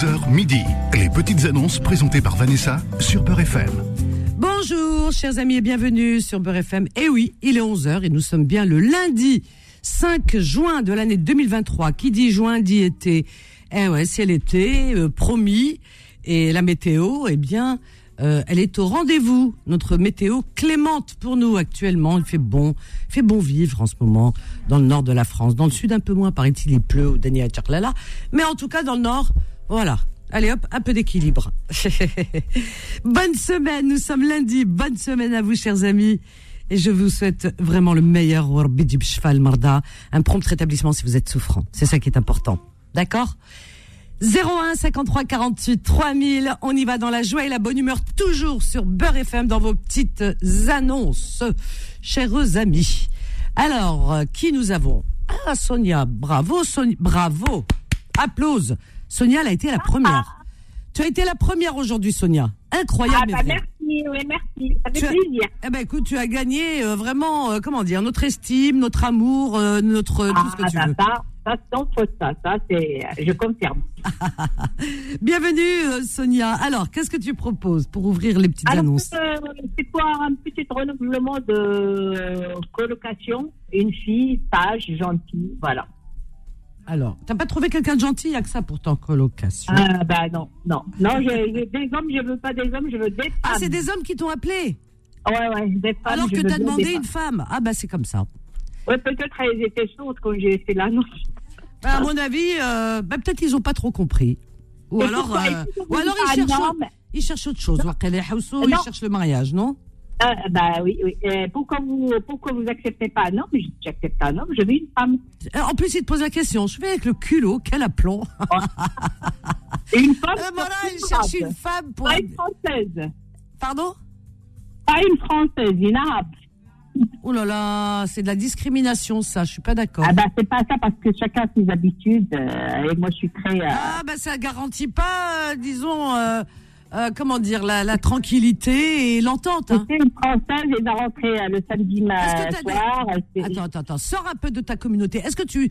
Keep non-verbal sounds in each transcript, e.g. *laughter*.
11h midi. Les petites annonces présentées par Vanessa sur Beurre FM. Bonjour, chers amis, et bienvenue sur Beurre FM. Et oui, il est 11h et nous sommes bien le lundi 5 juin de l'année 2023. Qui dit juin dit été. Eh ouais, c'est l'été, euh, promis. Et la météo, eh bien, euh, elle est au rendez-vous. Notre météo clémente pour nous actuellement. Il fait bon, il fait bon vivre en ce moment dans le nord de la France. Dans le sud, un peu moins, paraît-il, il pleut au Dania Tcharlala. Mais en tout cas, dans le nord, voilà. Allez hop, un peu d'équilibre. *laughs* Bonne semaine, nous sommes lundi. Bonne semaine à vous, chers amis. Et je vous souhaite vraiment le meilleur. Un prompt rétablissement si vous êtes souffrant. C'est ça qui est important. D'accord? 01 53 48 3000. On y va dans la joie et la bonne humeur, toujours sur Beurre FM dans vos petites annonces, chers amis. Alors, euh, qui nous avons? Ah, Sonia. Bravo, Sonia. Bravo. Applause. Sonia, elle a été la première. Tu as été la première aujourd'hui, Sonia. Incroyable. Ah, bah, merci, oui, merci. Ça fait plaisir. Eh ben, écoute, tu as gagné euh, vraiment, euh, comment dire, notre estime, notre amour, euh, notre ah, tout ce que tu ça, veux. Ça, ça, sans faute, ça, ça, c'est, je confirme. *laughs* Bienvenue, Sonia. Alors, qu'est-ce que tu proposes pour ouvrir les petites Alors, annonces c'est pour un petit renouvellement de colocation? Une fille, sage, gentille, voilà. Alors, t'as pas trouvé quelqu'un de gentil Il a que ça pour ton colocation? Ah, bah non, non. Non, je, je- des hommes, je veux pas des hommes, je veux des femmes. Ah, c'est des hommes qui t'ont appelé? Ouais, ouais, des femmes. alors que t'as demandé une femme. Ah bah c'est comme ça. Ouais, peut-être elles étaient sourdes quand j'ai fait l'annonce. Bah, à mon avis, euh, bah, peut-être ils ont pas trop compris. Ou alors, euh, ou alors Ah, ils cherchent, ils cherchent autre chose. Ils cherchent le mariage, non? Ah, bah oui, oui. Euh, pourquoi vous, pourquoi vous acceptez pas? Un homme j'accepte un homme, je veux une femme. Euh, En plus, ils te posent la question. Je fais avec le culot, quel aplomb. *laughs* Une femme. Euh, voilà, cherchent arabe. une femme pour. Pas une française. Pardon? Pas une française, une arabe. Oh là là, c'est de la discrimination, ça. Je suis pas d'accord. Ah bah c'est pas ça parce que chacun a ses habitudes. euh, et moi je suis très. Ah bah ça garantit pas, disons, euh, comment dire, la, la tranquillité et l'entente. hein. Une française et va rentrer euh, le samedi ma- Est-ce que t'as des- soir. c'est- Attends, attends, attends. Sors un peu de ta communauté. Est-ce que tu,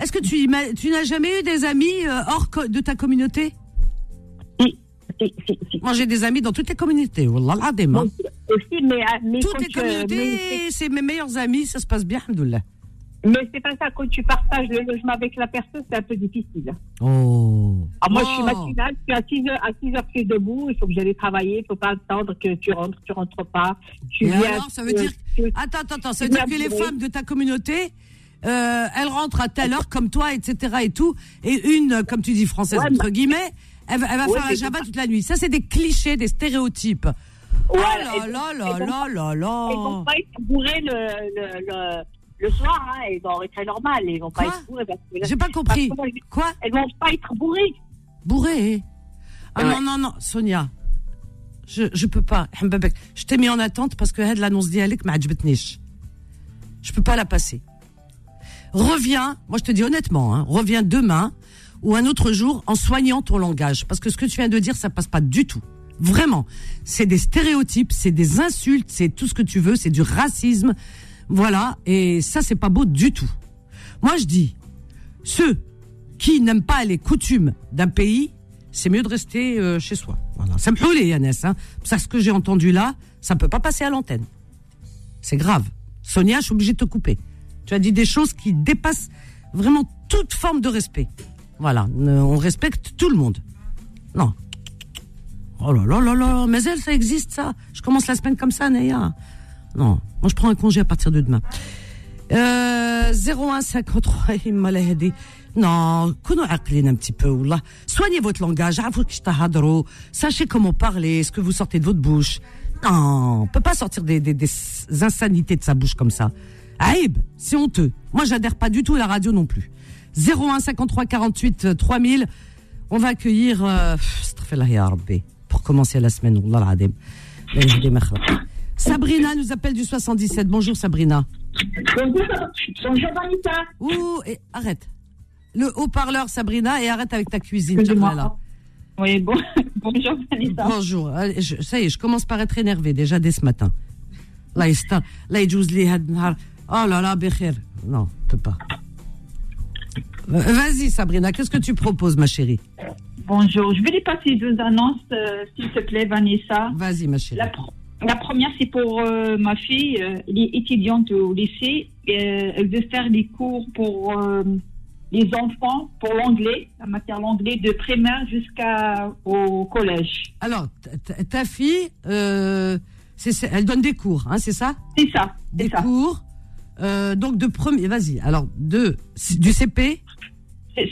est-ce que tu, tu n'as jamais eu des amis euh, hors de ta communauté? Si, si, si, si. Moi, j'ai des amis dans toutes les communautés. Wallah hein. Aussi, mais, mais Toutes les communautés, c'est- c'est mes meilleurs amis. Ça se passe bien, alhamdoulilah. Mais c'est pas ça. Quand tu partages le logement avec la personne, c'est un peu difficile. Oh. Ah, moi, Oh. je suis matinale, je suis à 6 heures, à 6 heures, je suis debout, il faut que j'aille travailler, il faut pas attendre que tu rentres, tu rentres pas. Tu Et viens, alors, ça veut dire- tu- Attends, attends, attends. Ça veut dire que les femmes de ta communauté, euh, elles rentrent à telle heure comme toi, etc. et tout. Et une, comme tu dis, française, Ouais, entre guillemets, elle, va- elle va Ouais, faire mais java toute la nuit. Ça, c'est des clichés, des stéréotypes. Voilà, oh là et- là et là là là là. Ils vont pas être bourrés le, le, le, le soir, hein, ils vont être normal, ils vont pas Quoi être bourrés. Parce que là- J'ai pas compris. parce que Quoi Elles vont pas être bourrées. Bourré Ah Ouais. non, non, non, Sonia. Je, je peux pas. Hambabek. Je t'ai mis en attente parce que had l'annonce dialek m'a عجبتنيش. Je peux pas la passer. Reviens, moi je te dis honnêtement, hein, reviens demain ou un autre jour en soignant ton langage. Parce que ce que tu viens de dire, ça passe pas du tout. Vraiment. C'est des stéréotypes, c'est des insultes, c'est tout ce que tu veux, c'est du racisme. voilà. Et ça, c'est pas beau du tout. Moi, je dis, ceux qui n'aiment pas les coutumes d'un pays, c'est mieux de rester euh, chez soi. Voilà. Ça me plaît, Yannès. Hein. Ça, ce que j'ai entendu là, ça peut pas passer à l'antenne. C'est grave. Sonia, je suis obligée de te couper. Tu as dit des choses qui dépassent vraiment toute forme de respect. Voilà. Ne- On respecte tout le monde. Non. Oh là là là là. Mais elle, ça existe, ça. Je commence la semaine comme ça, Naya. Non, moi je prends un congé à partir de demain. Euh, 0153 non, un petit peu, Soignez votre langage, hein, sachez comment parler, ce que vous sortez de votre bouche. Non, on peut pas sortir des, insanités de sa bouche comme ça. Aïb, c'est honteux. Moi, j'adhère pas du tout à la radio non plus. 01 53 48 3000. On va accueillir, euh, pour commencer la semaine, Allah Sabrina nous appelle du 77. Bonjour Sabrina. Bonjour, bonjour Vanita. Ouh, et arrête. Le haut-parleur Sabrina et arrête avec ta cuisine. Là. Oui, bon, *laughs* bonjour Vanita. Bonjour. Allez, je, ça y est, je commence par être énervée déjà dès ce matin. Là, Oh là là, Becher. Non, je peux pas. Euh, vas-y Sabrina, qu'est-ce que tu proposes ma chérie? Bonjour, je vais les passer deux annonces, euh, s'il te plaît Vanessa. Vas-y ma chérie. La, la première, c'est pour euh, ma fille. euh, elle est étudiante au lycée. Euh, elle veut faire des cours pour euh, les enfants, pour l'anglais, la matière l'anglais, de primaire jusqu'au collège. Alors, ta- fille, elle donne des cours, hein, c'est ça? C'est ça, Des ça. cours. donc de premier, vas-y. Alors de du CP.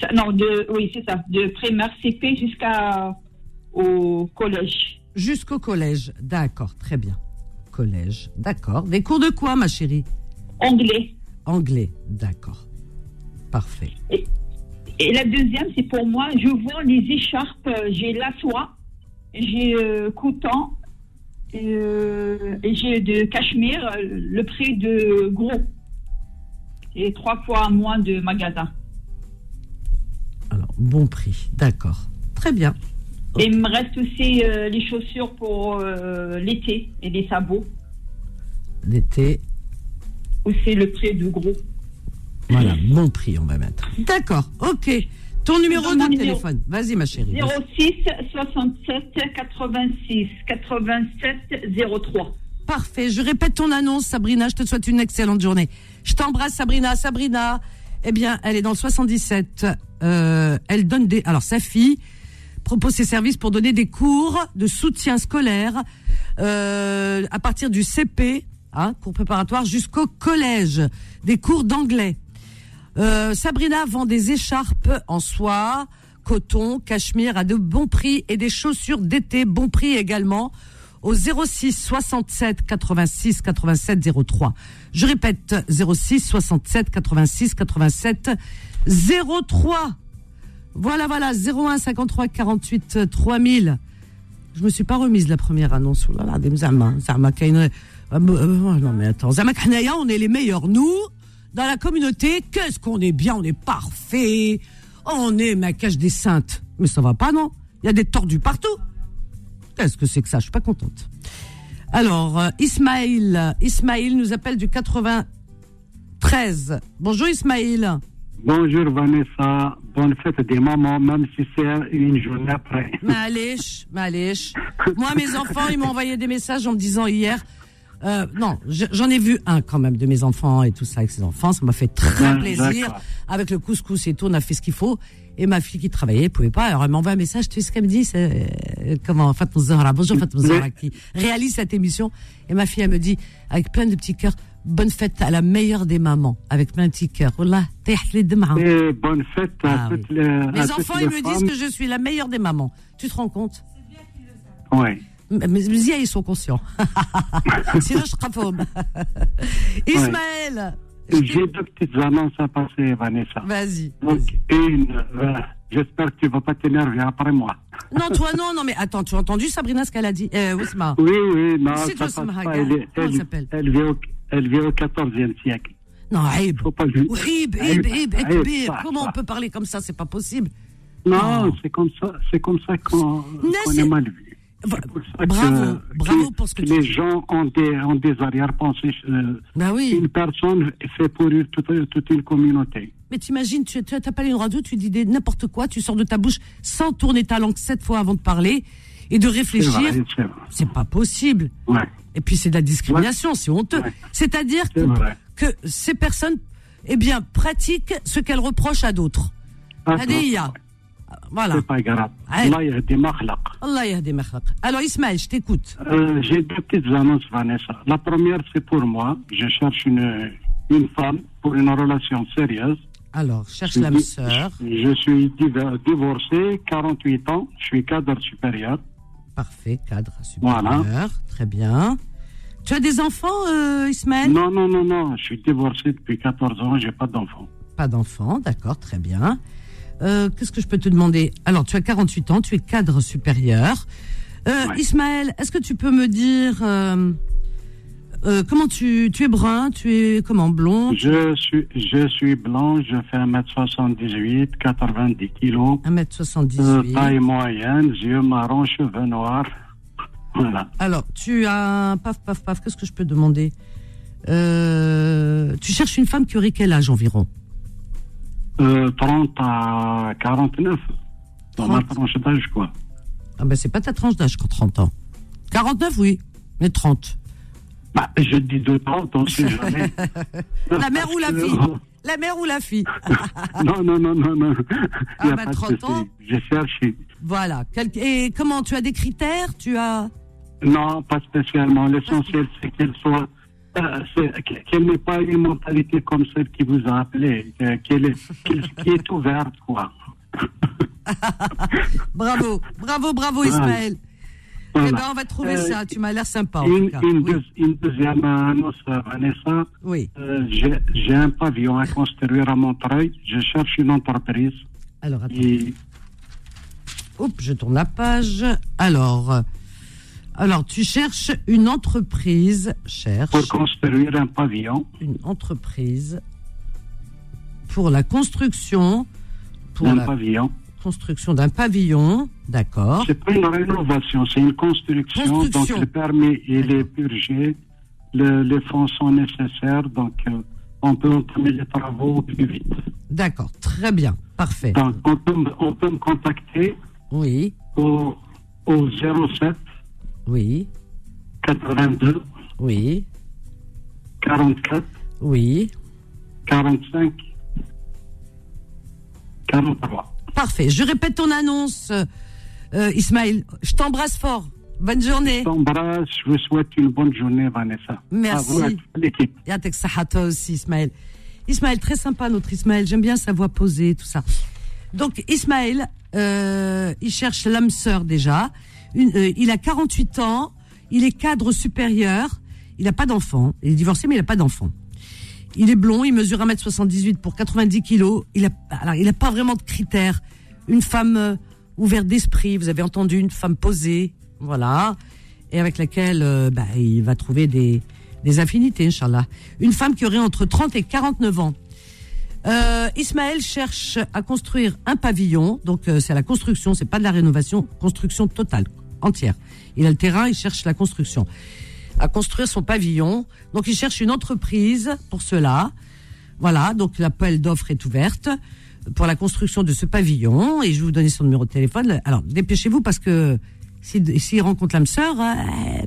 Ça. Non, de, oui, c'est ça. De primaire CP jusqu'au collège. Jusqu'au collège. D'accord, très bien. Collège, d'accord. Des cours de quoi, ma chérie? Anglais. Anglais, d'accord. Parfait. Et la deuxième, c'est pour moi, je vends les écharpes. euh, J'ai la soie, j'ai euh, coton, euh, et j'ai de cachemire, euh, le prix de gros. Et trois fois moins de magasin. Alors, bon prix, d'accord. Très bien. Et il me reste aussi euh, les chaussures pour euh, l'été et les sabots. L'été, Aussi le prix de gros. voilà, bon prix, on va mettre. D'accord, ok. Ton numéro mon de numéro. téléphone. Vas-y, ma chérie. 06 67 86 87 03. Parfait. Je répète ton annonce, Sabrina. Je te souhaite une excellente journée. Je t'embrasse, Sabrina. Sabrina, eh bien, elle est dans le 77. Euh, elle donne des. Alors, sa fille propose ses services pour donner des cours de soutien scolaire euh, à partir du CP, hein, cours préparatoire, jusqu'au collège, des cours d'anglais. Euh, Sabrina vend des écharpes en soie, coton, cachemire à de bons prix et des chaussures d'été bon prix également au 06 67 86 87 03. Je répète 06 67 86 87 03. Voilà voilà 01 53 48 3000. Je me suis pas remise la première annonce. Euh, euh, euh, non mais attends, on est les meilleurs nous dans la communauté. Qu'est-ce qu'on est bien, on est parfait. On est ma cage des saintes. Mais ça va pas non? Il y a des tordus partout. Qu'est-ce que c'est que ça? Je suis pas contente. Alors, euh, Ismaïl, Ismaïl nous appelle du 93. Bonjour Ismaïl. Bonjour Vanessa, bonne fête des mamans, même si c'est une journée après. Malish, Malish. Moi, mes enfants, ils m'ont envoyé des messages en me disant hier. euh, non, je- j'en ai vu un quand même de mes enfants et tout ça avec ses enfants. Ça m'a fait très plaisir. Avec le couscous et tout, on a fait ce qu'il faut. Et ma fille qui travaillait, pouvait pas. Alors elle m'envoie un message. Tu sais ce qu'elle me dit c'est euh, comment Fatma Zahra. Bonjour Fatma Zahra qui réalise cette émission. Et ma fille, elle me dit avec plein de petits cœurs. Bonne fête à la meilleure des mamans, avec plein de les demain. Et bonne fête à Ah oui. toutes les, Mes toutes enfants, les ils me disent que je suis la meilleure des mamans. Tu te rends compte? Ouais. mais Zia, ils sont conscients. *laughs* *laughs* Sinon, je serai faume. Ismaël, J'ai deux petites annonces à passer, Vanessa. vas-y. Donc, une, euh, j'espère que tu vas pas t'énerver après moi. Non, toi, non, non, mais attends, tu as entendu Sabrina ce qu'elle a dit? Euh, Ousma. Oui, oui, non, C'est. Elle, est- Comment elle elle, s'appelle? elle elle vit au 14e siècle. Non, Aïb. Faut pas lui- Aïb, Aïb, Aïb, Aïb, Aïb, Aïb. ça, Comment on peut parler comme ça? C'est pas possible. Non, c'est comme ça, c'est comme ça qu'on est mal vu. Bravo, que- bravo que- pour ce que que tu les dis. gens ont des, ont des arrière-pensées. euh, Bah oui. Une personne fait pourrir toute, toute une communauté. Mais t'imagines, tu pas une radio, tu dis n'importe quoi, tu sors de ta bouche sans tourner ta langue sept fois avant de parler et de réfléchir. c'est pas possible. Ouais, Et puis c'est de la discrimination, c'est honteux. Ouais. C'est-à-dire c'est que, ces personnes, eh bien, pratiquent ce qu'elles reprochent à d'autres. Ah, Hadiya. Voilà. C'est pas grave. Aïe. Là, il y a des makhlaq. Allah yahdi makhlaq. Alors Ismaël, je t'écoute. Euh, J'ai deux petites annonces, Vanessa. La première, c'est pour moi. Je cherche une, une femme pour une relation sérieuse. Alors, cherche l'âme sœur. Je suis div- divorcé, 48 ans. Je suis cadre supérieur. Parfait, cadre supérieur. Voilà. Très bien. Tu as des enfants, euh, Ismaël? Non, non, non, non. Je suis divorcé depuis 14 ans. J'ai pas d'enfant. Pas d'enfants, d'accord, très bien. Euh, Qu'est-ce que je peux te demander? Alors, tu as 48 ans, tu es cadre supérieur. Euh, Ouais. Ismaël, est-ce que tu peux me dire euh, euh, comment tu, tu es brun, tu es comment blond, Je suis, je suis blanc. Je fais 1m78, 90 kilos. 1m78. Euh, taille moyenne, yeux marrons, cheveux noirs. *laughs* Voilà. Alors, tu as paf paf paf. Qu'est-ce que je peux demander? Euh, Tu cherches une femme qui aurait quel âge environ? Euh, 30 à 49. Dans ma 30. tranche d'âge, quoi. Ah ben c'est pas ta tranche d'âge, quand 30 ans. 49, oui, mais 30. Bah, je dis de 30, on sait jamais. *laughs* La mère ou la fille La mère ou la fille Non, non, non, non, non. Ah, Il y a bah, pas de 30 souci. ans. J'ai cherché. Voilà. Et comment Tu as des critères? Tu as. Non, pas spécialement. L'essentiel, c'est qu'elle soit. euh, qu'elle n'ait pas une mentalité comme celle qui vous a appelé, euh, qu'elle est, *laughs* qui est ouverte, quoi. *laughs* Bravo, bravo, bravo Voilà. Eh ben, on va trouver Euh, ça. Tu m'as l'air sympa en Une, tout cas. une Oui. deux- une deuxième annonce, Vanessa. oui. Euh, J'ai un pavillon à construire à Montreuil. Je cherche une entreprise. Alors attends. Et Oups, je tourne la page. Alors, alors tu cherches une entreprise. Cherche pour construire un pavillon, une entreprise pour la construction. Pour un la pavillon. construction d'un pavillon. D'accord. C'est pas une rénovation, c'est une construction. Construction. Donc le permis il est purgé, le- les fonds sont nécessaires, donc euh, on peut entamer les travaux au plus vite. D'accord. Très bien. Parfait. Donc on peut, me- on peut me contacter Oui. au, au 07 Oui. 82 Oui. 44 Oui. 45 43. Parfait. Je répète ton annonce, euh, Ismaël. Je t'embrasse fort. Bonne journée. Je t'embrasse, je vous souhaite une bonne journée, Vanessa. Merci. À vous, à l'équipe. Yatek Saha, toi aussi, Ismaël. Ismaël, très sympa, notre Ismaël. J'aime bien sa voix posée, tout ça. Donc, Ismaël, euh, il cherche l'âme sœur déjà. Une, euh, il a 48 ans. Il est cadre supérieur. Il n'a pas d'enfant. Il est divorcé, mais il n'a pas d'enfant. Il est blond, il mesure 1m78 pour 90 kilos. Il a, alors, il a pas vraiment de critères. Une femme ouverte d'esprit, vous avez entendu, une femme posée, voilà, et avec laquelle euh, bah, il va trouver des, des affinités, Inch'Allah. Une femme qui aurait entre 30 et 49 ans. Euh, Ismaël cherche à construire un pavillon, donc euh, c'est la construction, c'est pas de la rénovation, construction totale, entière. Il a le terrain, il cherche la construction à construire son pavillon. Donc il cherche une entreprise pour cela. Voilà, donc l'appel d'offres est ouverte pour la construction de ce pavillon et je vais vous donner son numéro de téléphone. Alors dépêchez-vous parce que s'il s'il rencontre l'âme sœur, euh,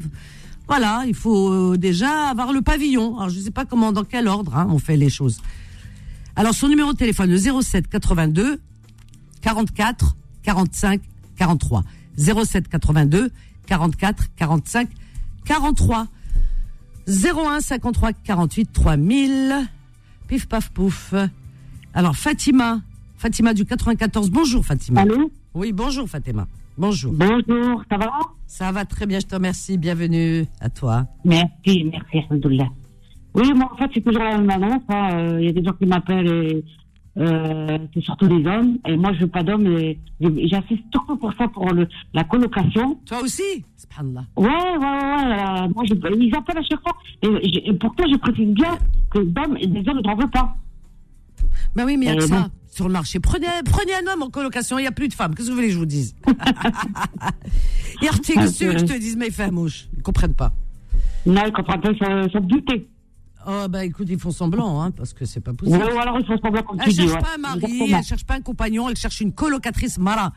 voilà, il faut euh, déjà avoir le pavillon. Alors je ne sais pas comment, dans quel ordre hein, on fait les choses. Alors son numéro de téléphone, le 07 82 44 45 43. 07 82 44 45 43 01 53 48 3000 pif paf pouf. Alors Fatima, Fatima du 94. Bonjour Fatima. Allô Oui, bonjour Fatima. Bonjour. Bonjour, ça va Ça va très bien, je te remercie. Bienvenue à toi. Merci, merci, Alhamdoulilah. Oui, moi, en fait, c'est toujours la même annonce. hein. Euh, Il y a des gens qui m'appellent et euh, c'est surtout des hommes. Et moi, je veux pas d'hommes. Et et j'insiste surtout pour ça, pour le, la colocation. Toi aussi Subhanallah. Ouais, ouais, ouais. ouais, euh, moi, je, ils appellent à chaque fois. Et, et pourtant, je précise bien que d'hommes et des hommes, je n'en veux pas. Ben oui, mais il y a que ça. Sur le marché. Prenez, prenez un homme en colocation, il n'y a plus de femmes. Qu'est-ce que vous voulez que je vous dise *laughs* Hier, tu Ah, es c'est sûr que je te dise, mais fais mouche. Ils comprennent pas. Non, ils comprennent pas, ils sont, butés. Oh, bah écoute, ils font semblant, hein, parce que c'est pas Ouais, possible. ou alors, ils font semblant comme Elle tu dis. cherche ouais. pas un mari, Exactement. elle cherche pas un compagnon, elle cherche une colocatrice mara.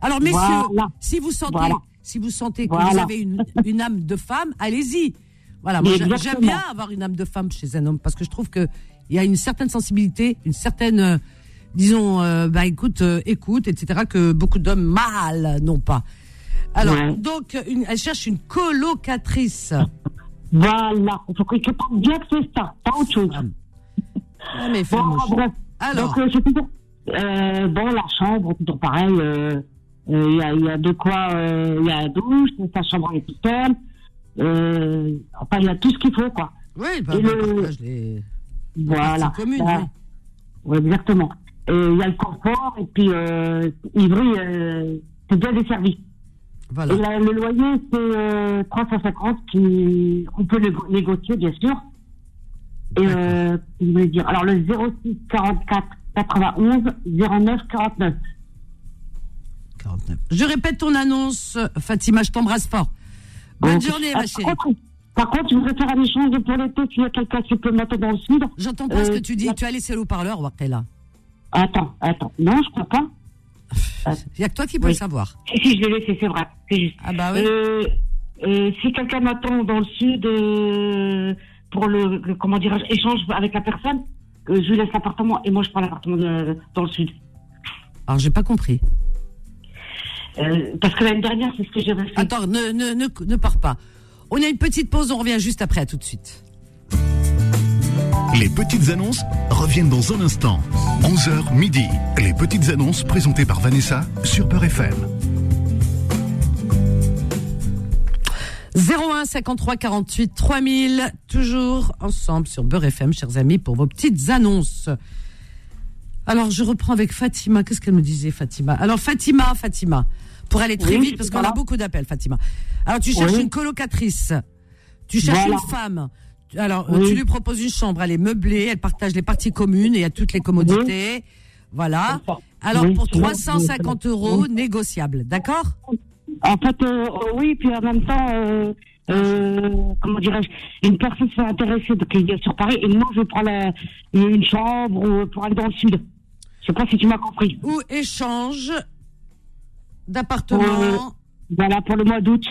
Alors messieurs, Voilà. si vous sentez, Voilà. si vous sentez que Voilà. vous avez une, une âme de femme, allez-y. Voilà, moi j'aime bien avoir une âme de femme chez un homme parce que je trouve que il y a une certaine sensibilité, une certaine, euh, disons, euh, bah écoute, euh, écoute, etc. que beaucoup d'hommes mâles n'ont pas. Alors Ouais. donc, une- elle cherche une colocatrice. *laughs* Voilà. Il faut qu'ils comprennent bien que c'est ça, pas autre chose. Ah, mais Bon, bref. Alors, Donc, toujours. Euh, bon, la chambre, toujours pareil. Il y, a, il y a de quoi. Il y a la douche, sa chambre est toute seule. Enfin, il y a tout ce qu'il faut, quoi. oui, bah, et bah, le- les Voilà. Bah, oui. ouais, exactement. Il y a le confort, et puis euh, Ivry, euh, c'est bien desservi. Voilà. Et le loyer, c'est euh, 350, qui, on peut négo- négocier, bien sûr. Et euh, je voulais dire, alors le 06 44 91 09 49. 49. Je répète ton annonce, Fatima, je t'embrasse fort. Bonne journée, ah, ma chérie. Par contre, par contre, je voudrais faire un échange pour l'été s'il y a quelqu'un qui peut mettre dans le sud. J'entends pas ce euh, que tu dis. la- Tu as laissé le haut-parleur, Wakela. Attends, attends. Non, je crois pas. Il n'y a que toi qui peux Oui. le savoir. Si, si, je l'ai laissé, c'est vrai. C'est juste. Ah bah oui. Euh, euh, si quelqu'un m'attend dans le sud euh, pour le, le- comment dirais-je, échange avec la personne, je lui laisse l'appartement et moi je prends l'appartement dans le sud. Alors, j'ai pas compris. Parce que l'année dernière, c'est ce que j'avais fait. Attends, ne, ne, ne, ne pars pas. On a une petite pause, on revient juste après, à tout de suite. Les petites annonces reviennent dans un instant. 11h midi. Les petites annonces présentées par Vanessa sur Peur FM. 01 53 48 3000, toujours ensemble sur Beurre FM, chers amis, pour vos petites annonces. Alors, je reprends avec Fatima. Qu'est-ce qu'elle me disait, Fatima? Alors, Fatima, Fatima, pour aller très Oui, vite, parce qu'on a beaucoup d'appels, Fatima. Alors, tu cherches Oui. une colocatrice. Tu cherches Voilà. une femme. Alors, euh, Oui. tu lui proposes une chambre, elle est meublée, elle partage les parties communes et il y a toutes les commodités. Voilà. Alors, Oui, pour c'est bon. 350 euros, négociable. D'accord? En fait, euh, euh, oui, puis en même temps, euh, euh, comment dirais-je, une personne s'est intéressée de qu'il y a sur Paris et moi je prends la, une chambre pour aller dans le sud. Je sais pas si tu m'as compris. Ou échange d'appartement. Voilà, pour le mois d'août.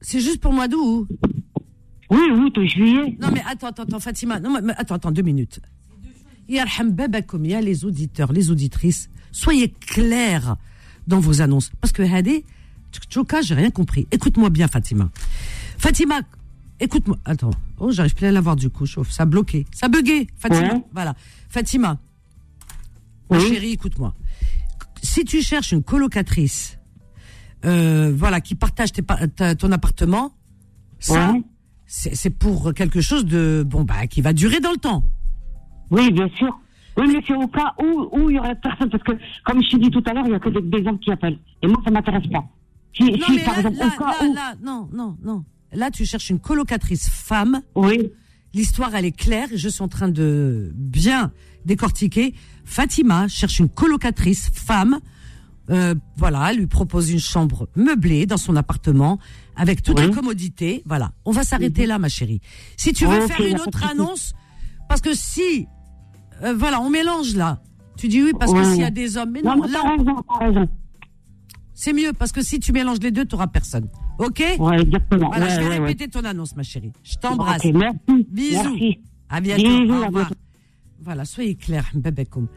C'est juste pour mois d'août Oui, août, juillet. Non mais attends, attends, attends, Fatima. Non, mais attends, attends, deux minutes. Il y a les auditeurs, les auditrices. Soyez clairs dans vos annonces. Parce que Hadi, Tchoka, j'ai rien compris. Écoute-moi bien, Fatima. Fatima, écoute-moi. Attends. Oh, j'arrive plus à l'avoir du coup, chauffe. Ça a bloqué. Ça a bugué, Fatima. Ouais. Voilà. Fatima, ma Oui. chérie, écoute-moi. Si tu cherches une colocatrice, euh, voilà, qui partage tes ta- ton appartement, ça, Ouais. C'est pour quelque chose de bon bah qui va durer dans le temps. Oui, bien sûr. Oui, mais c'est au cas où où il y aurait personne. Parce que, comme je t'ai dit tout à l'heure, il y a que des, hommes qui appellent. Et moi, ça m'intéresse pas. Si, Non si mais par là, exemple, là, au cas là, où. là, non, non, non. Là, tu cherches une colocatrice femme. Oui, L'histoire, elle est claire. Je suis en train de bien décortiquer. Fatima cherche une colocatrice femme. Euh, voilà, elle lui propose une chambre meublée dans son appartement avec toutes Oui. les commodités. Voilà, on va s'arrêter là, ma chérie. Si tu veux faire une autre annonce, parce que si, euh, voilà, on mélange là. Tu dis oui parce que s'il y a des hommes, mais non, non, mais là, c'est mieux parce que si tu mélanges les deux, tu n'auras personne. Ok Ouais, exactement. Voilà, ouais, je vais ouais, répéter ton annonce, ma chérie. Je t'embrasse. Ok, merci. Bisous. Merci. À bientôt. Bisous, à. Voilà, soyez clairs, Mbabekoum.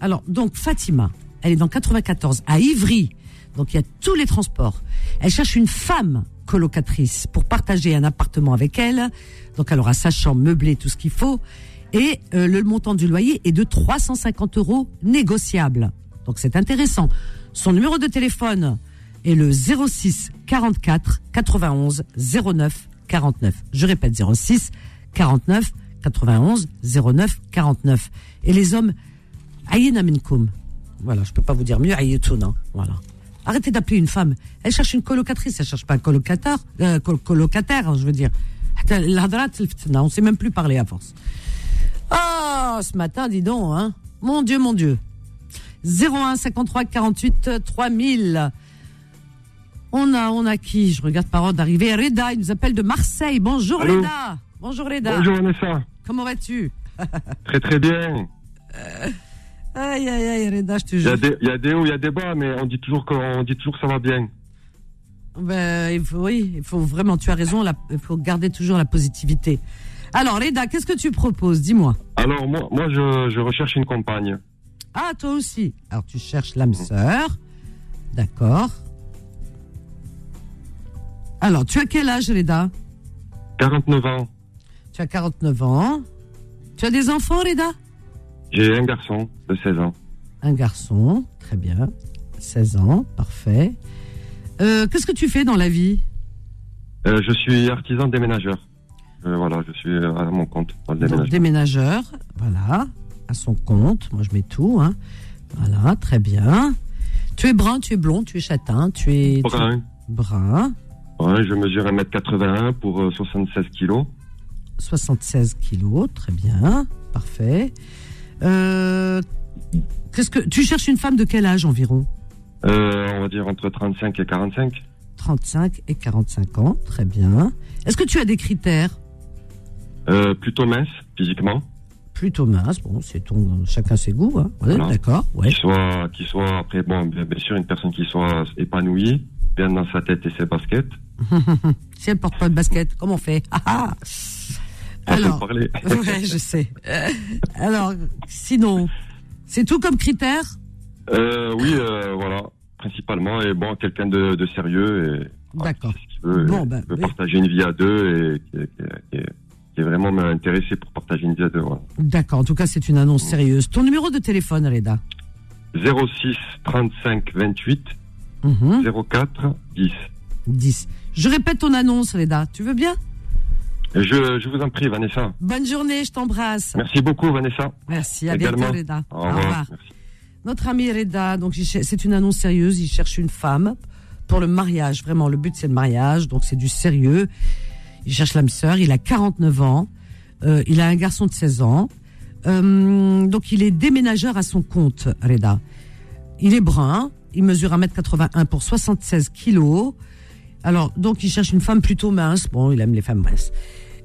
Alors, donc, Fatima, elle est dans 94, à Ivry. Donc, il y a tous les transports. Elle cherche une femme colocatrice pour partager un appartement avec elle. Donc, elle aura sa chambre meublée, tout ce qu'il faut. Et euh, le montant du loyer est de 350 euros négociable. Donc, c'est intéressant. Son numéro de téléphone est le 06 44 91 09 49. Je répète, 06 49 91 09 49. Et les hommes, ayena minkoum. Voilà, je peux pas vous dire mieux, ayetoun, hein. Voilà. Arrêtez d'appeler une femme. Elle cherche une colocatrice, elle cherche pas un colocataire, euh, col- colocataire, je veux dire. On sait même plus parler à force. Ah, ce matin, dis donc, hein. Mon Dieu, mon Dieu. 01 53 48 3000. On a, on a qui? Je regarde par ordre d'arrivée. Reda, il nous appelle de Marseille. Bonjour Allô Reda. Bonjour Reda. Bonjour Vanessa, Comment vas-tu? *laughs* Très très bien. Aïe, aïe, aïe, Reda, je te jure. il y a des hauts, il y a des bas, mais on dit toujours qu'on dit toujours que ça va bien. Ben, il faut, oui, il faut vraiment, tu as raison, la- il faut garder toujours la positivité. Alors, Reda, qu'est-ce que tu proposes? Dis-moi. Alors moi, moi je, je recherche une compagne. Ah, toi aussi. Alors, tu cherches l'âme sœur. D'accord. Alors, tu as quel âge, Reda? 49 ans. Tu as 49 ans. Tu as des enfants, Reda? J'ai un garçon de 16 ans. Un garçon, très bien. 16 ans, parfait. Euh, Qu'est-ce que tu fais dans la vie? Euh, je suis artisan déménageur. Euh, voilà, je suis à mon compte dans le Donc, déménagement. déménageur, voilà, à son compte. Moi, je mets tout. Hein. Voilà, très bien. Tu es brun, tu es blond, tu es châtain, tu es tu- Brun. brun, Ouais, je mesure 1m81 pour euh, 76 kilos. 76 kilos, très bien, parfait. Euh, Qu'est-ce que tu cherches une femme de quel âge environ? Euh, on va dire entre 35 et 45. 35 et 45 ans, très bien. Est-ce que tu as des critères? Euh, plutôt mince, physiquement. Plutôt mince, bon, c'est ton, chacun ses goûts, hein. Ouais, Voilà. d'accord, ouais. Qui soit, qui soit après, bon, bien, bien sûr, une personne qui soit épanouie, bien dans sa tête et ses baskets. *laughs* Si elle porte pas de basket, comment on fait? Ah, ah. Alors, parler. *laughs* ouais, je sais. Euh, alors, sinon, c'est tout comme critère? Euh, oui, euh, voilà, principalement. Et bon, quelqu'un de, de sérieux et qui veut, Bon, ben, qui veut oui. partager une vie à deux et qui, est- qui est- qui est- qui est vraiment intéressé pour partager une vie à deux. Voilà. D'accord, en tout cas, c'est une annonce sérieuse. Ton numéro de téléphone, Reda? 06 35 28 Mhm, 04 10. 10. Je répète ton annonce, Reda. Tu veux bien? Je, je vous en prie, Vanessa. Bonne journée, je t'embrasse. Merci beaucoup, Vanessa. Merci, à Également. bientôt, Reda. Au revoir. Merci. Notre ami Reda, donc c'est une annonce sérieuse, il cherche une femme pour le mariage. Vraiment, le but c'est le mariage, donc c'est du sérieux. Il cherche l'âme sœur, il a 49 ans, euh, il a un garçon de 16 ans. Euh, donc il est déménageur à son compte, Reda. Il est brun, il mesure 1m81 pour 76 kilos. Alors, donc il cherche une femme plutôt mince, bon, il aime les femmes minces,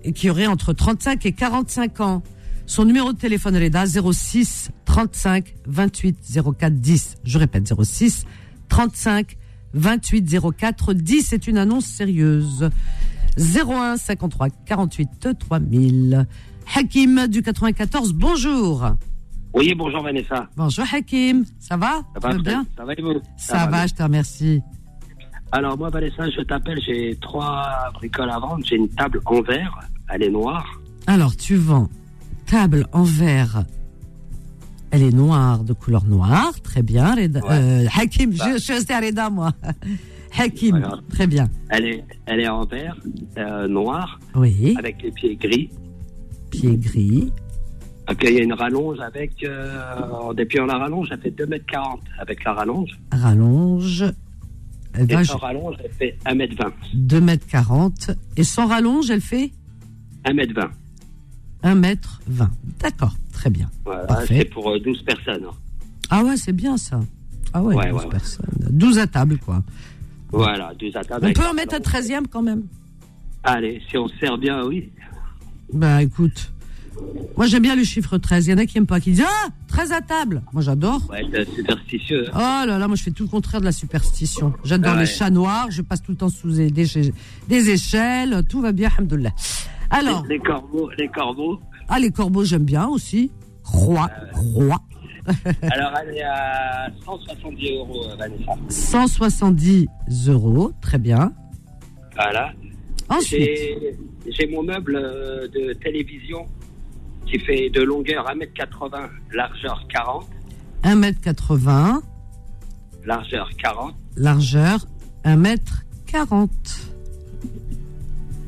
et qui aurait entre 35 et 45 ans. Son numéro de téléphone Reda 06 35 28 04 10. Je répète 06 35 28 04 10. C'est une annonce sérieuse. 01 53 48 3000. Hakim du 94. Bonjour. Oui, bonjour Vanessa. Bonjour Hakim. Ça va? Ça va bien? Ça va et vous? Ça, va, bien. je te remercie. Alors moi Vanessa, je t'appelle, j'ai trois bricoles à vendre. J'ai une table en verre, elle est noire. Alors, tu vends table en verre. Elle est noire, de couleur noire. Très bien. Reda. Ouais. Euh, Hakim, Bah. je, je suis resté à Reda, moi. *laughs* Hakim, Voilà. très bien. Elle est, elle est en verre, euh, noire, Oui, avec les pieds gris. pied gris. Ok, il y a une rallonge avec, euh, depuis on la rallonge, elle fait 2m40 avec la rallonge. Rallonge. Elle Et va sans rallonge, elle fait 1m20. 2m40. Et sans rallonge, elle fait 1m20. 1m20. D'accord, très bien. Voilà, c'est pour euh, 12 personnes. Ah ouais, c'est bien ça. Ah ouais, Ouais, 12 ouais, ouais. personnes. 12 à table, quoi. Voilà, 12 à table. On peut en mettre un rallonge. 13e quand même? Allez, si on se sert bien, oui. Bah écoute, moi j'aime bien le chiffre 13. Il y en a qui aiment pas, qui disent Ah 13 à table Moi j'adore. Ouais, c'est superstitieux. Oh là là, moi je fais tout le contraire de la superstition. J'adore Ah ouais. les chats noirs, je passe tout le temps sous des, échelles, tout va bien, alhamdoulilah. Alors, Les, les corbeaux, les corbeaux. ah les corbeaux j'aime bien aussi. Roi, roi. *laughs* Alors, elle est à 170 euros, euh, Vanessa. 170 euros, très bien. Voilà. Ensuite, J'ai j'ai mon meuble euh, de télévision qui fait de longueur 1m80, largeur 40. 1m80, Largeur 40. largeur 1m40.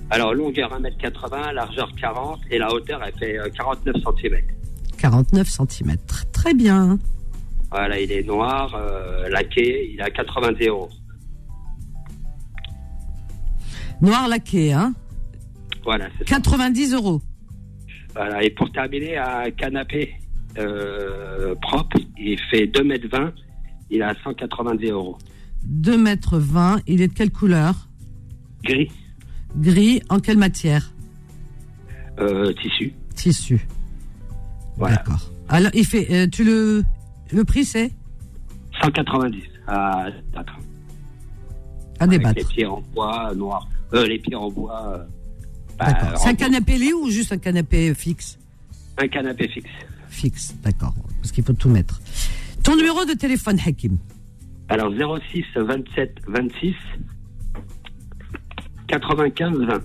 Alors, longueur 1m80, largeur 40. Et la hauteur, elle fait euh, 49 cm. 49 cm. Très bien. Voilà, il est noir, euh, laqué, il est à 90 euros. Noir laqué, hein Voilà, c'est ça. 90 euros. Voilà, et pour terminer, un canapé euh, propre, il fait 2m20, il est à 190 euros. 2 mètres 20. Il est de quelle couleur? Gris, Gris. En quelle matière? Euh, tissu. Tissu. Voilà. D'accord. Alors, il fait. euh, tu le. Le prix, c'est? 190 à battre. à Avec débattre. les pieds en bois noir. Euh, les pieds en bois. Bah. C'est un en- canapé lit ou juste un canapé fixe un canapé fixe. Fixe, d'accord. Parce qu'il faut tout mettre. Ton numéro de téléphone, Hakim Alors 06 27 26 95 20.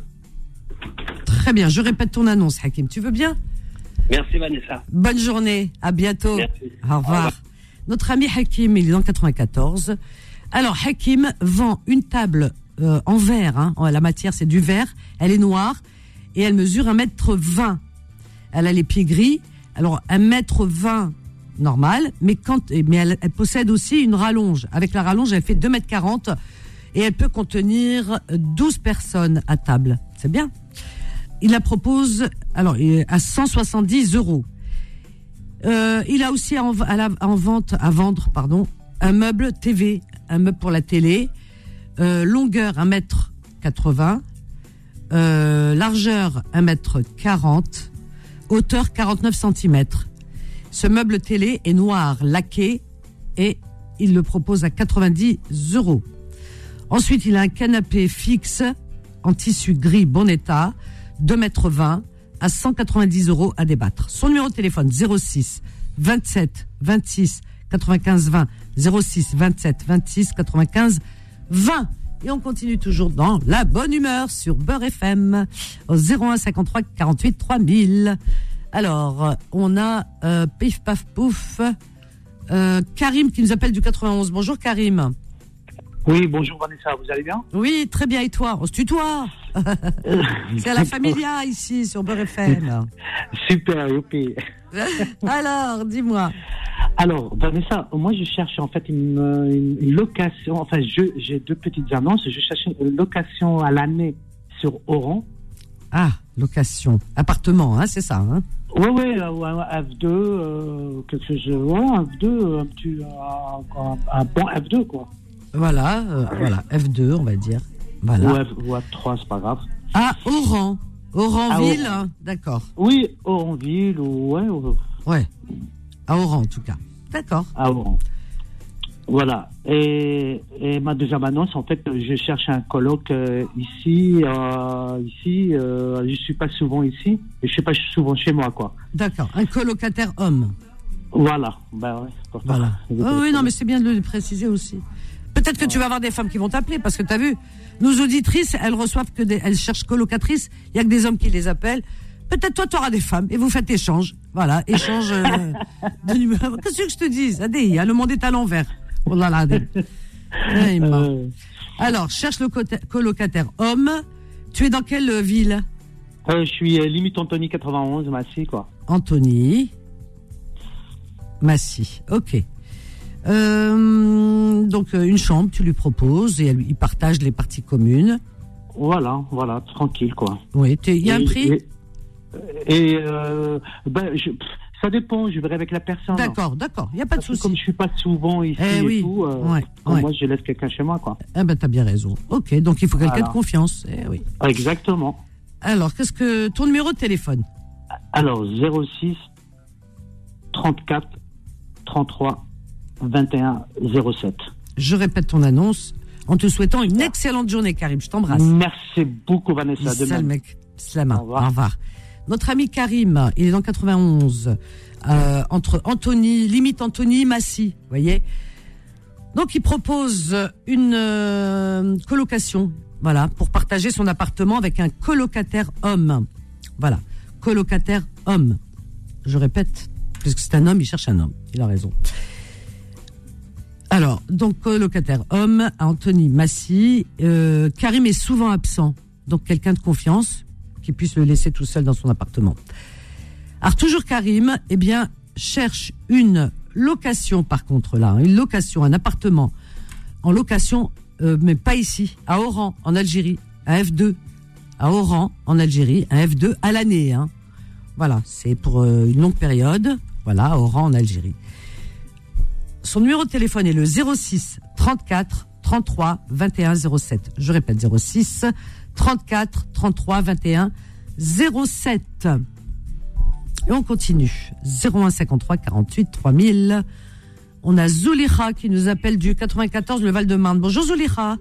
Très bien. Je répète ton annonce, Hakim. Tu veux bien Merci Vanessa. Bonne journée. À bientôt. Merci. Au revoir. Notre ami Hakim, il est dans le 94. Alors, Hakim vend une table euh, en verre. Hein. La matière, c'est du verre. Elle est noire et elle mesure 1m20. Elle a les pieds gris. Alors, 1m20 normal, mais, mais elle, possède aussi une rallonge. Avec la rallonge, elle fait 2m40 et elle peut contenir 12 personnes à table. C'est bien. Il la propose alors à 170 euros. Euh, il a aussi à en vente à vendre pardon un meuble TV, un meuble pour la télé, euh, longueur 1m80, euh, largeur 1m40, hauteur 49 cm. Ce meuble télé est noir, laqué et il le propose à 90 euros. Ensuite, il a un canapé fixe en tissu gris bon état, 2 mètres 20 à 190 euros à débattre. Son numéro de téléphone 06 27 26 95 20 06 27 26 95 20. Et on continue toujours dans la bonne humeur sur Beurre FM au 01 53 48 3000. Alors, on a euh, Pif Paf Pouf, euh, Karim qui nous appelle du 91. Bonjour Karim. Oui, bonjour Vanessa, vous allez bien? Oui, très bien. Et toi? On se tutoie *laughs* C'est à la familia ici sur Beurre FM. Super, youpi. *laughs* Alors, dis-moi. Alors, Vanessa, moi je cherche en fait une, une- une location, enfin je- j'ai deux petites annonces, je cherche une location à l'année sur Oran. Ah, location. Appartement, hein, c'est ça. Hein? Oui, oui, ou un F2, euh, quelque chose, ouais, un F2, un petit, un, un- un bon F2 quoi. voilà, euh, voilà. F2, on va dire. Voilà. Ou, F, ou F3, c'est pas grave. Ah, Oran. Oranville, Ah, hein, d'accord. Oui, Oranville, ou ouais, ou- Ouais. À Oran, en tout cas. D'accord. à Oran. Voilà. Et, et ma deuxième annonce, en fait, je cherche un colloque euh, ici. euh, ici, euh, je suis pas souvent ici. Et je suis pas souvent chez moi, quoi. D'accord. Un colocataire homme. Voilà. Ben ouais. Voilà. Oh, oui, non, mais c'est bien de le préciser aussi. Peut-être que tu vas avoir des femmes qui vont t'appeler parce que tu as vu, nos auditrices, elles reçoivent que des, elles cherchent colocatrices. Il y a que des hommes qui les appellent. Peut-être toi, tu auras des femmes et vous faites échange. Voilà, échange euh, *laughs* de numéros. Qu'est-ce que je te dis Adé, le monde est à l'envers. Oh là là. *laughs* Euh, Alors, cherche le colocataire homme. Tu es dans quelle euh, ville? Euh, je suis euh, limite Anthony 91, Massy, quoi. Anthony. Massy. Ok. Euh, donc euh, une chambre, tu lui proposes et elle- il partage les parties communes. Voilà, voilà, tranquille, quoi. Oui, il y a un prix? Et, et, euh, ben, je, ça dépend, je verrai avec la personne. D'accord, d'accord, il n'y a pas de que Comme souci. je suis pas souvent ici Eh et oui, tout, euh, ouais, pour ouais. moi, je laisse quelqu'un chez moi, quoi. Ah ben t'as bien raison. Ok, donc il faut quelqu'un Voilà. de confiance. Eh oui. Exactement. Alors, qu'est-ce que ton numéro de téléphone? Alors, 06 34 33 21 07. Je répète ton annonce en te souhaitant une excellente journée, Karim. Je t'embrasse. Merci beaucoup, Vanessa. Salam, mec. Salam. Au revoir. Au revoir. Notre ami Karim, il est dans 91, euh, entre Anthony, limite Anthony, Massy, vous voyez. Donc il propose une euh, colocation, voilà, pour partager son appartement avec un colocataire homme. Voilà, colocataire homme. Je répète, puisque c'est un homme, il cherche un homme. Il a raison. Alors, donc colocataire homme, Anthony Massy. Euh, Karim est souvent absent, donc quelqu'un de confiance qui puisse le laisser tout seul dans son appartement. Alors toujours Karim, eh bien cherche une location par contre là, hein, une location, un appartement en location, euh, mais pas ici, à Oran en Algérie, à F2, à Oran en Algérie, un F2 à l'année. Hein. Voilà, c'est pour euh, une longue période. Voilà, Oran en Algérie. Son numéro de téléphone est le 06 34 33 21 07. Je répète 06 34 33 21 07. Et on continue. 01 53 48 3000. On a Zouliha qui nous appelle du 94, le Val-de-Marne. Bonjour Zouliha.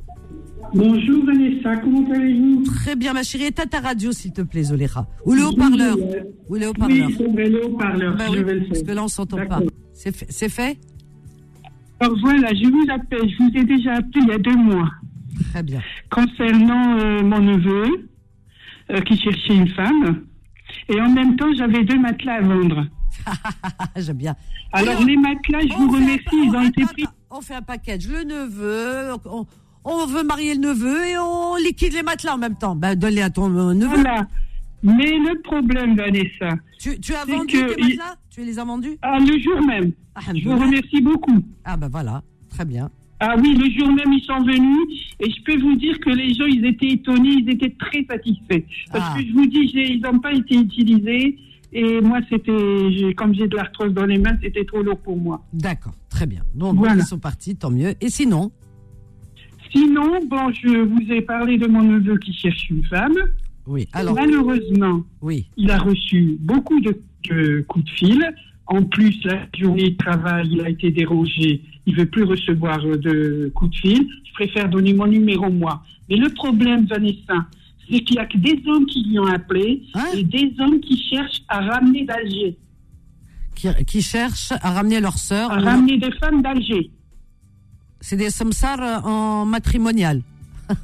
Bonjour Vanessa, comment allez-vous? Très bien ma chérie. Éteins ta radio s'il te plaît Zouliha. Ou le haut-parleur. Euh, Ou le haut-parleur. Oui, vrai, le haut-parleur, Bah oui, parce que là on s'entend pas. D'accord. C'est fait, c'est fait? Alors voilà, je vous appelle, je vous ai déjà appelé il y a deux mois Très bien. concernant euh, mon neveu euh, qui cherchait une femme. Et en même temps, j'avais deux matelas à vendre. *laughs* J'aime bien. Alors les matelas, je vous un remercie, ils ont on- été pris. On fait un package. Le neveu, on, on veut marier le neveu et on liquide les matelas en même temps. Ben, donne-les à ton euh, neveu. Voilà. Mais le problème, Vanessa, Tu, tu as vendu que tes il- matelas? Tu les as vendus? Ah, le jour même, ah, je vous remercie beaucoup. Ah, ben voilà. Très bien. Ah oui, le jour même, ils sont venus et je peux vous dire que les gens, ils étaient étonnés, ils étaient très satisfaits. Parce Ah. que je vous dis, ils n'ont pas été utilisés et moi, c'était, comme j'ai de l'arthrose dans les mains, c'était trop lourd pour moi. D'accord. Très bien. Donc, Voilà. ils sont partis, tant mieux. Et sinon? Sinon, bon, je vous ai parlé de mon neveu qui cherche une femme. Oui, alors. Malheureusement, Oui. il a reçu beaucoup de, de coups de fil. En plus, la journée de travail, il a été dérangé. Il veut plus recevoir de coups de fil. Je préfère donner mon numéro, moi. Mais le problème, Vanessa, c'est qu'il n'y a que des hommes qui lui ont appelé Hein et des hommes qui cherchent à ramener d'Alger, Qui, qui cherchent à ramener leur sœur. à ramener des femmes d'Alger. C'est des samsars euh, en matrimonial.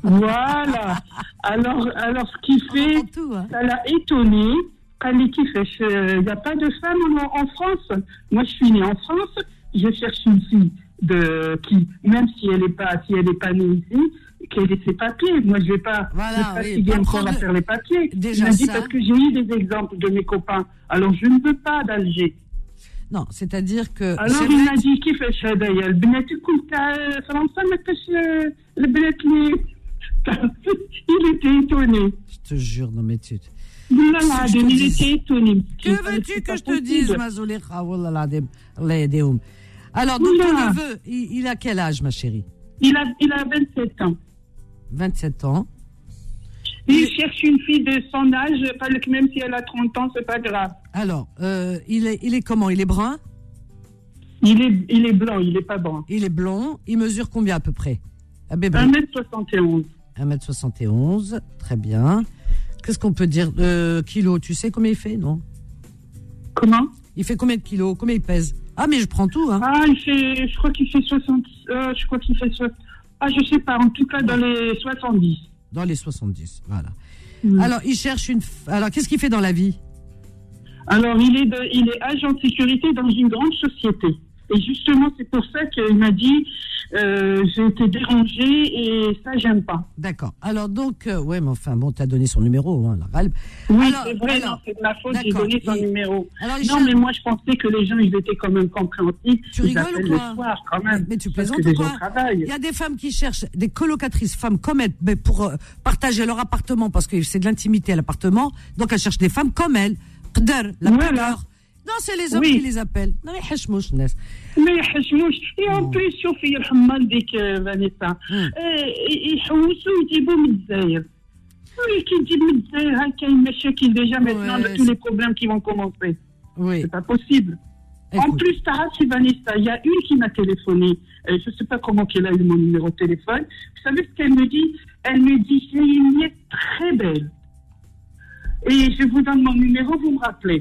Voilà. Alors, alors ce qui fait, tout, hein. ça l'a étonnée. Il n'y a pas de femme en France. Moi, je suis née en France. Je cherche une fille de qui, même si elle n'est pas, si pas née ici, qu'elle ait ses papiers. Moi, je ne vais pas voilà, à faire les papiers. Déjà je me dis parce que j'ai eu des exemples de mes copains. Alors, je ne veux pas d'Alger. Non, c'est-à-dire que. Alors il m'a dit qu'il fait ça d'ailleurs? Le *laughs* il était étonné. Je te jure, non mais tu... il était étonné. Que veux-tu que je te dise, Mazoulekha oh Alors, donc ton neveu, il, a quel âge, ma chérie? Il a, il a 27 ans. 27 ans. Il cherche une fille de son âge, même si elle a 30 ans, c'est pas grave. Alors, euh, il, est, il est comment? Il est brun? Il est, il est blanc, il n'est pas brun. Il est blond. Il mesure combien à peu près? 1m71. 1m71. Très bien. Qu'est-ce qu'on peut dire de kilos Tu sais combien il fait, non? Comment? Il fait combien de kilos? Combien il pèse? Ah, mais je prends tout, hein. Ah, il fait, je crois qu'il fait 60, euh, je crois qu'il fait 60. Ah, je sais pas, en tout cas dans les 70. Dans les 70, voilà. Mm. Alors, il cherche une. Alors, qu'est-ce qu'il fait dans la vie? Alors, il est, de- il est agent de sécurité dans une grande société. Et justement, c'est pour ça qu'il m'a dit euh, j'ai été dérangé et ça, j'aime pas. D'accord. Alors, donc, euh, ouais, mais enfin, bon, t'as donné son numéro, hein, la Ralb. Oui, c'est vrai, alors, non, c'est de ma faute, j'ai donné son Et- numéro. Alors, Non, mais moi, je pensais que les gens, ils étaient quand même compréhensifs. Tu Ils rigoles ou quoi le soir, quand même. Mais tu plaisantes ou quoi. Il y a des femmes qui cherchent des colocatrices femmes comme elles mais pour euh, partager leur appartement parce que c'est de l'intimité à l'appartement. Donc elles cherchent des femmes comme elles. Qdar, la Voilà. pudeur. Non, c'est les hommes Oui. qui les appellent. Non, mais hachmouch, Nes. ما يحشموش اي اون بليس شوفي يرحم والديك آه، فانيسا مم. آه، يحوسوا يجيبوا من الجزائر وي كي تجيب من الجزائر هاي كاين مشاكل ديجا maintenant Ouais, tous c'est- les problèmes qui vont commencer Oui. c'est pas possible en Écoute. plus Tara c'est Vanessa il y a une qui m'a téléphoné Euh, je sais pas comment qu'elle a eu mon numéro de téléphone vous savez ce qu'elle me dit elle me dit j'ai une nièce très belle et je vous donne mon numéro vous me rappelez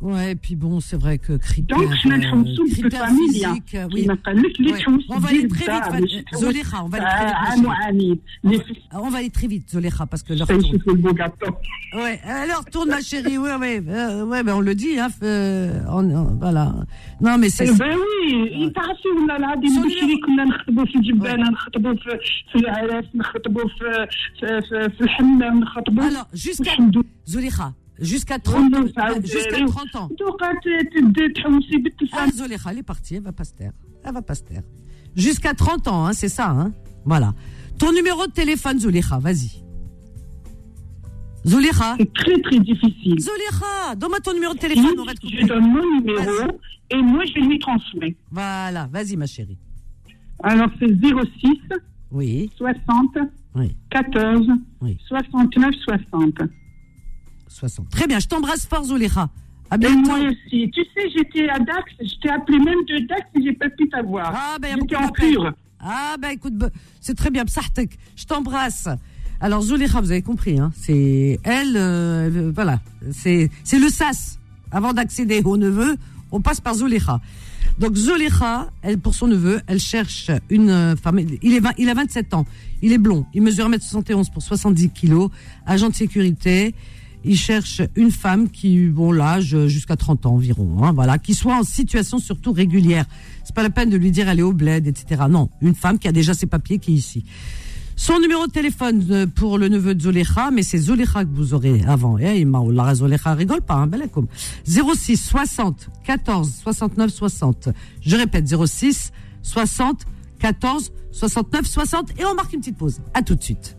Ouais, et puis bon, c'est vrai que critères, دونك حنا نحوسوا euh, critères بالفاميليا physiques, euh, oui. كما قال لك اللي Ouais. تحوس On va aller دير très vite, الدار، Van- ماشي تحوس Zoléra, on va aller très vite, عام ma وعامين اللي في Ah, On va aller très vite, Zoléra, parce que l'heure tourne. يشوفوا البوغاتو Ouais, alors tourne ma chérie, ouais, ouais, euh, ouais, ben on le dit, hein, euh, on- on- voilà. Non, mais c'est. ben oui تعرفي ولا العظيم Sur بشري les- كنا نخطبوا في الجبانه نخطبوا في في العراس نخطبوا في في, في, في الحمام نخطبوا Alors, jusqu'à. والحمد لله. Zoléra, jusqu'à 30, jusqu'à 30 ans. Ah, elle est partie, elle va pas se taire. Elle va pas se taire. Jusqu'à 30 ans, hein, c'est ça. Hein voilà. Ton numéro de téléphone, Zulekha, vas-y. Zulekha. C'est très très difficile. Zulekha, donne-moi ton numéro de téléphone. Oui, on va te je donne mon numéro et moi je lui transmets. Voilà, vas-y ma chérie. Alors c'est 06 oui. 60 oui. 14 oui. 69 60. 60. Très bien, je t'embrasse fort, Zoléra. À et moi aussi. Tu sais j'étais à Dax je t'ai appelé même de Dax et j'ai pas pu t'avoir. Ah, ben, j'étais en pure. Ah, bah écoute, bah, c'est très bien, Psahtek, je t'embrasse. Alors, Zoléra, vous avez compris, hein, c'est elle, euh, euh, voilà, c'est c'est le sas. Avant d'accéder au neveu, on passe par Zoléra. Donc, Zoléra, elle, pour son neveu, elle cherche une euh, femme, il, est 20 il a 27 ans, il est blond, il mesure 1m71 pour 70 kilos, agent de sécurité, il cherche une femme qui, bon, l'âge euh, jusqu'à 30 ans environ, hein, voilà, qui soit en situation surtout régulière. C'est pas la peine de lui dire aller au bled, etc. Non, une femme qui a déjà ses papiers qui est ici. Son numéro de téléphone euh, pour le neveu de Zolécha, mais c'est Zolécha que vous aurez avant. Eh, m'a- la Zolécha rigole pas, hein, bel comme. 06 60 14 69 60. Je répète, 06 60 14 69 60 et on marque une petite pause. À tout de suite.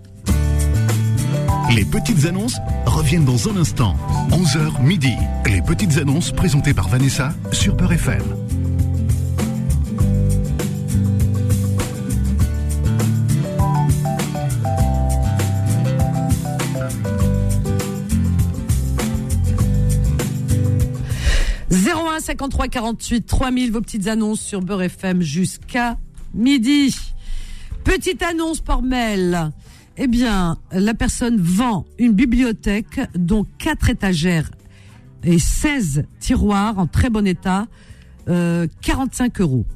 Les petites annonces reviennent dans un instant. 11h midi. Les petites annonces présentées par Vanessa sur Peur FM. « 01 53 48 3000 vos petites annonces sur Beurre FM jusqu'à midi. Petite annonce par mail. Eh bien, la personne vend une bibliothèque dont quatre étagères et 16 tiroirs en très bon état, euh, 45 euros.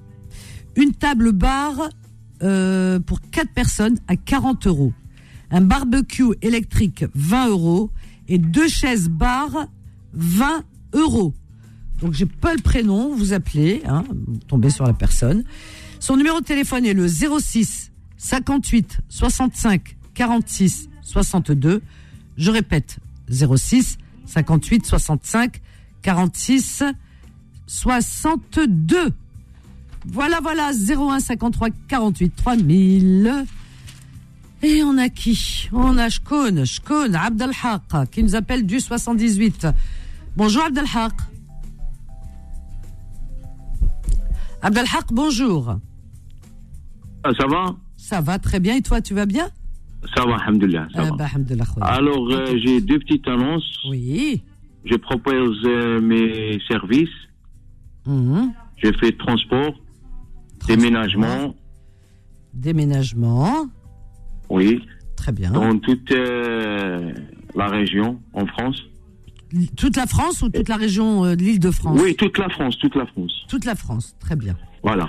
Une table bar euh, pour quatre personnes à 40 euros. Un barbecue électrique 20 euros et deux chaises bar 20 euros. Donc j'ai pas le prénom, vous appelez, hein, vous tombez sur la personne. Son numéro de téléphone est le 06 58 65 46 62. Je répète, 06 58 65 46 62. Voilà, voilà, 01 53 48 3000. Et on a qui? On a Shkoun, Shkoun, Abdelhaq, qui nous appelle du 78. Bonjour Abdelhaq. Abdelhaq, bonjour. Ah, ça va? Ça va très bien. Et toi, tu vas bien? Ça va, alhamdoulilah. Ça Ah, va. bah, alhamdoulilah, khoya. Alors, euh, j'ai deux petites annonces. Oui. Je propose euh, mes services. Mhm. Je fais transport, déménagement, Déménagement. oui, Très bien. dans toute euh, la région, en France. Toute la France ou toute la région de l'île de France? Oui, toute la France, toute la France. Toute la France. Très bien. Voilà.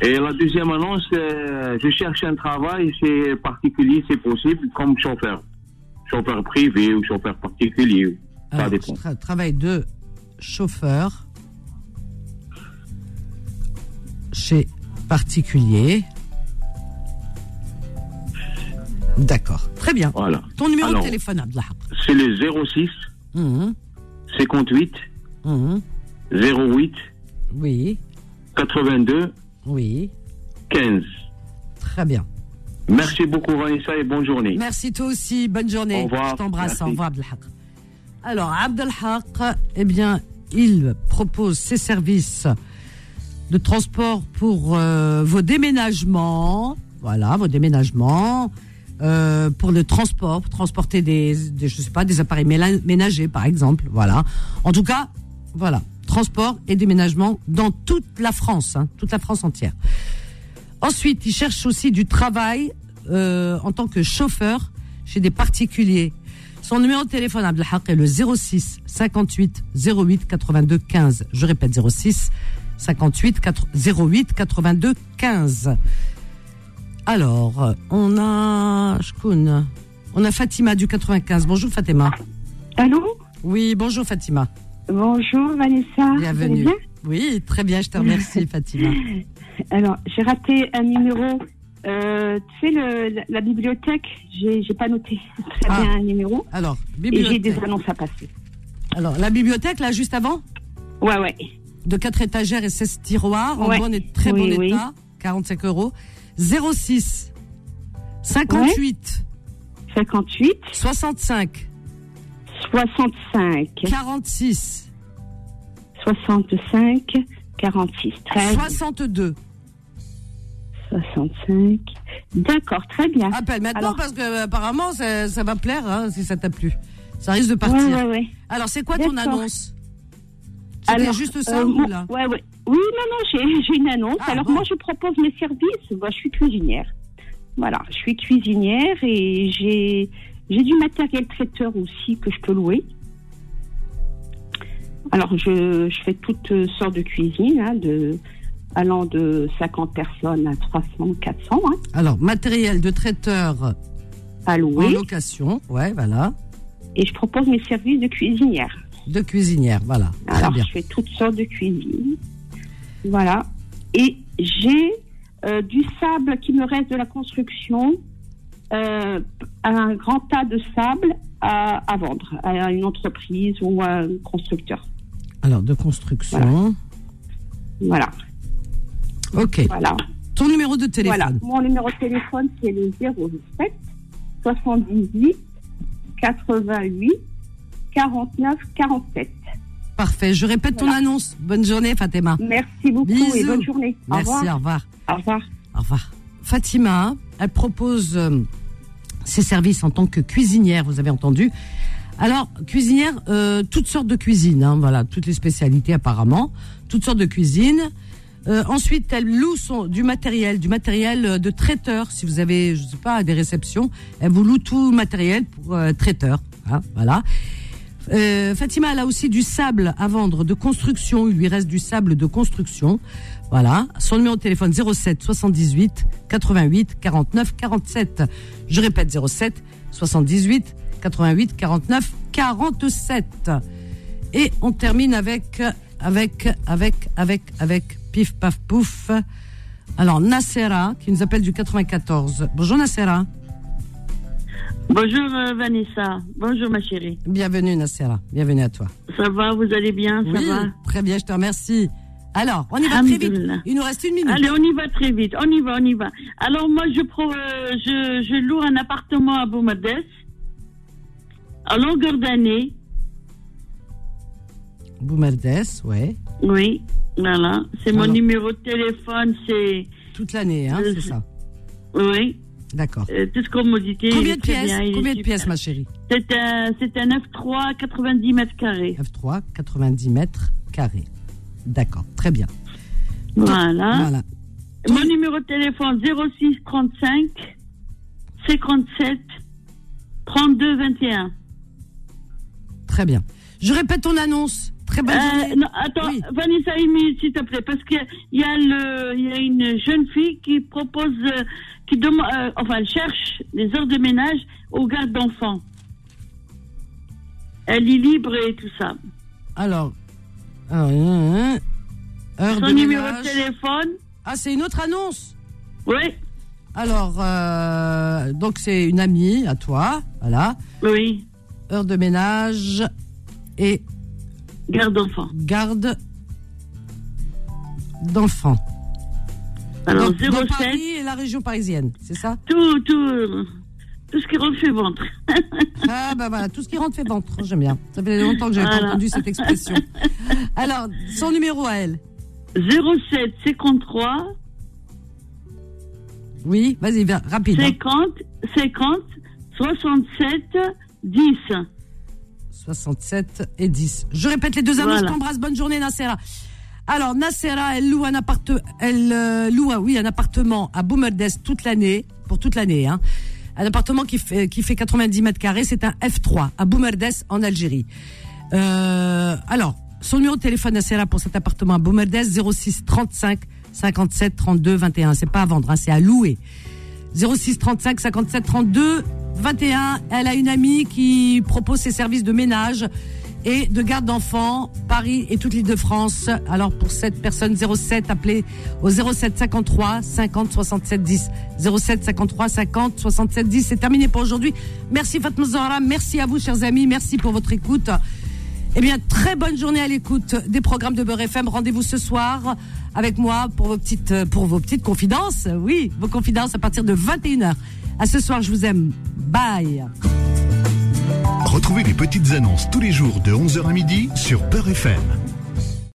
Et la deuxième annonce, euh, je cherche un travail, c'est particulier, c'est possible, comme chauffeur. Chauffeur privé ou chauffeur particulier. Ça dépend. tra- travail de chauffeur chez particulier. D'accord. Très bien. Voilà. Ton numéro Alors, de téléphone. C'est le 06 Mhm. 58 Mhm. 08 Oui. 82 Oui. 15. Très bien. Merci beaucoup Vanessa et bonne journée. Merci toi aussi. Bonne journée. Au revoir. Je t'embrasse. Au revoir, Abdelhaq. Alors, Abdelhaq, eh bien, il propose ses services de transport pour euh, vos déménagements. Voilà, vos déménagements. euh, pour le transport, pour transporter des, des, je sais pas, des appareils ménagers, par exemple. Voilà. En tout cas, voilà. Transport et déménagement dans toute la France, hein, toute la France entière. Ensuite, il cherche aussi du travail euh, en tant que chauffeur chez des particuliers. Son numéro de téléphone, Abdelhaq, est le 06 58 08 82 15. Je répète, 06 58 4 08 82 15. Alors, on a Shkoun. On a Fatima du 95. Bonjour Fatima. Allô? Oui, bonjour Fatima. Bonjour Vanessa. Bienvenue. bien Oui, très bien, je te remercie *laughs* Fatima. Alors, j'ai raté un numéro. Euh, tu sais, le, la, la bibliothèque, j'ai j'ai pas noté très Ah. bien un numéro. Alors, Et j'ai bibliothèque. des annonces à passer. Alors, la bibliothèque, là, juste avant Ouais, ouais. de 4 étagères et 16 tiroirs en Ouais. bon et très Oui, bon oui. état, 45 euros. 06 58 58 65 65 46 65 46 13 62. 65. D'accord, très bien. Appelle maintenant Alors- parce que euh, apparemment ça, ça va plaire hein, si ça t'a plu. Ça risque de partir. Ouais, ouais, ouais. Alors c'est quoi ton annonce? C'était juste ça euh, ou là. Oui, non, non, j'ai j'ai une annonce. Ah, Alors, bon. moi, je propose mes services. Moi, je suis cuisinière. Voilà, je suis cuisinière et j'ai j'ai du matériel traiteur aussi que je peux louer. Alors, je, je fais toutes sortes de cuisine, hein, de, allant de 50 personnes à 300, 400, hein, Alors matériel de traiteur à en louer. location, ouais, voilà, Et je propose mes services de cuisinière. de cuisinière, voilà, Alors, bien. je fais toutes sortes de cuisine. Voilà. Et j'ai euh, du sable qui me reste de la construction, euh, un grand tas de sable à, à vendre à une entreprise ou à un constructeur. Alors de construction. Voilà. Ok. Voilà. Ton numéro de téléphone. Voilà, mon numéro de téléphone, c'est le 07 78 88 49 47. Parfait. Je répète ton annonce. Bonne journée, Fatima. Merci beaucoup et bonne journée. Au Merci, au revoir. Au revoir. Au revoir. Fatima, elle propose euh, ses services en tant que cuisinière, vous avez entendu. Alors, cuisinière, euh, toutes sortes de cuisines, hein, voilà, toutes les spécialités apparemment, toutes sortes de cuisines. Euh, ensuite, elle loue du matériel, du matériel euh, de traiteur. Si vous avez, je sais pas, des réceptions, elle vous loue tout matériel pour traiteur. hein, voilà. Fatima, elle a aussi du sable à vendre de construction. Il lui reste du sable de construction. Voilà. Son numéro de téléphone 07 78 88 49 47. Je répète 07 78 88 49 47. Et on termine avec, avec, avec, avec, avec, pif, paf, pouf. Alors, Nassera, qui nous appelle du 94. Bonjour Nassera. Bonjour euh, Vanessa, bonjour ma chérie. Bienvenue Nassera, bienvenue à toi. Ça va, vous allez bien, ça oui, va? très bien, je te remercie. Alors, on y va très vite. Il nous reste une minute. Allez, on y va très vite, on y va, on y va. Alors moi, je, pro, euh, je, je loue un appartement à Boumardès, à longueur d'année, Boumerdes, ouais. oui, voilà. C'est mon numéro de téléphone, c'est... Toute l'année, hein, c'est ça. Oui. D'accord. Euh, toute commodité. Combien de pièces bien, Combien de pièces, ma chérie C'est un, c'est un F3 90 mètres carrés. F3, 90 mètres carrés. D'accord, très bien. Voilà. Voilà. Mon numéro de téléphone 06 35 57 32 21. Très bien. Je répète ton annonce. Très bonne Euh, journée. non, attends, Vanessa, une minute, s'il te plaît, parce qu'il y y a une jeune fille qui propose, euh, qui demande, euh, enfin, elle cherche les heures de ménage aux gardes d'enfants. Elle est libre et tout ça. Alors, hein, hein, heure Son de numéro de téléphone. Ah, c'est une autre annonce Oui. Alors, euh, donc c'est une amie à toi, voilà. Oui. Heure de ménage et garde d'enfants. Garde d'enfants. Alors, Donc, dans 07. Paris et la région parisienne, c'est ça? Tout, tout, tout ce qui rentre fait ventre. Ah bah voilà, tout ce qui rentre fait ventre, j'aime bien. Ça fait longtemps que j'avais pas Voilà. entendu cette expression. *laughs* Alors, son numéro à elle 07 53 Oui, vas-y, viens, rapide. hein. 50 50 67 10. 67 et 10. Je répète les deux annonces, Voilà. je t'embrasse, bonne journée Nassera. Alors Nassera, elle loue un appartement, elle euh, loue un- oui un appartement à Boumerdes toute l'année, pour toute l'année, hein. Un appartement qui fait qui fait 90 mètres carrés, c'est un F3 à Boumerdes en Algérie. Euh, alors son numéro de téléphone Nassera pour cet appartement à Boumerdes 06 35 57 32 21. C'est pas à vendre, hein, c'est à louer. 06 35 57 32 21. Elle a une amie qui propose ses services de ménage et de garde d'enfants, Paris et toute l'île de France. Alors pour cette personne 07, appelez au 07 53 50 67 10. 07 53 50 67 10. C'est terminé pour aujourd'hui. Merci Fatma Zahra, merci à vous chers amis, merci pour votre écoute. Eh bien, très bonne journée à l'écoute des programmes de Beurre FM. Rendez-vous ce soir avec moi pour vos petites, confidences. Oui, vos confidences à partir de 21h. À ce soir, je vous aime. Bye. Retrouvez les petites annonces tous les jours de 11h à midi sur Peur FM.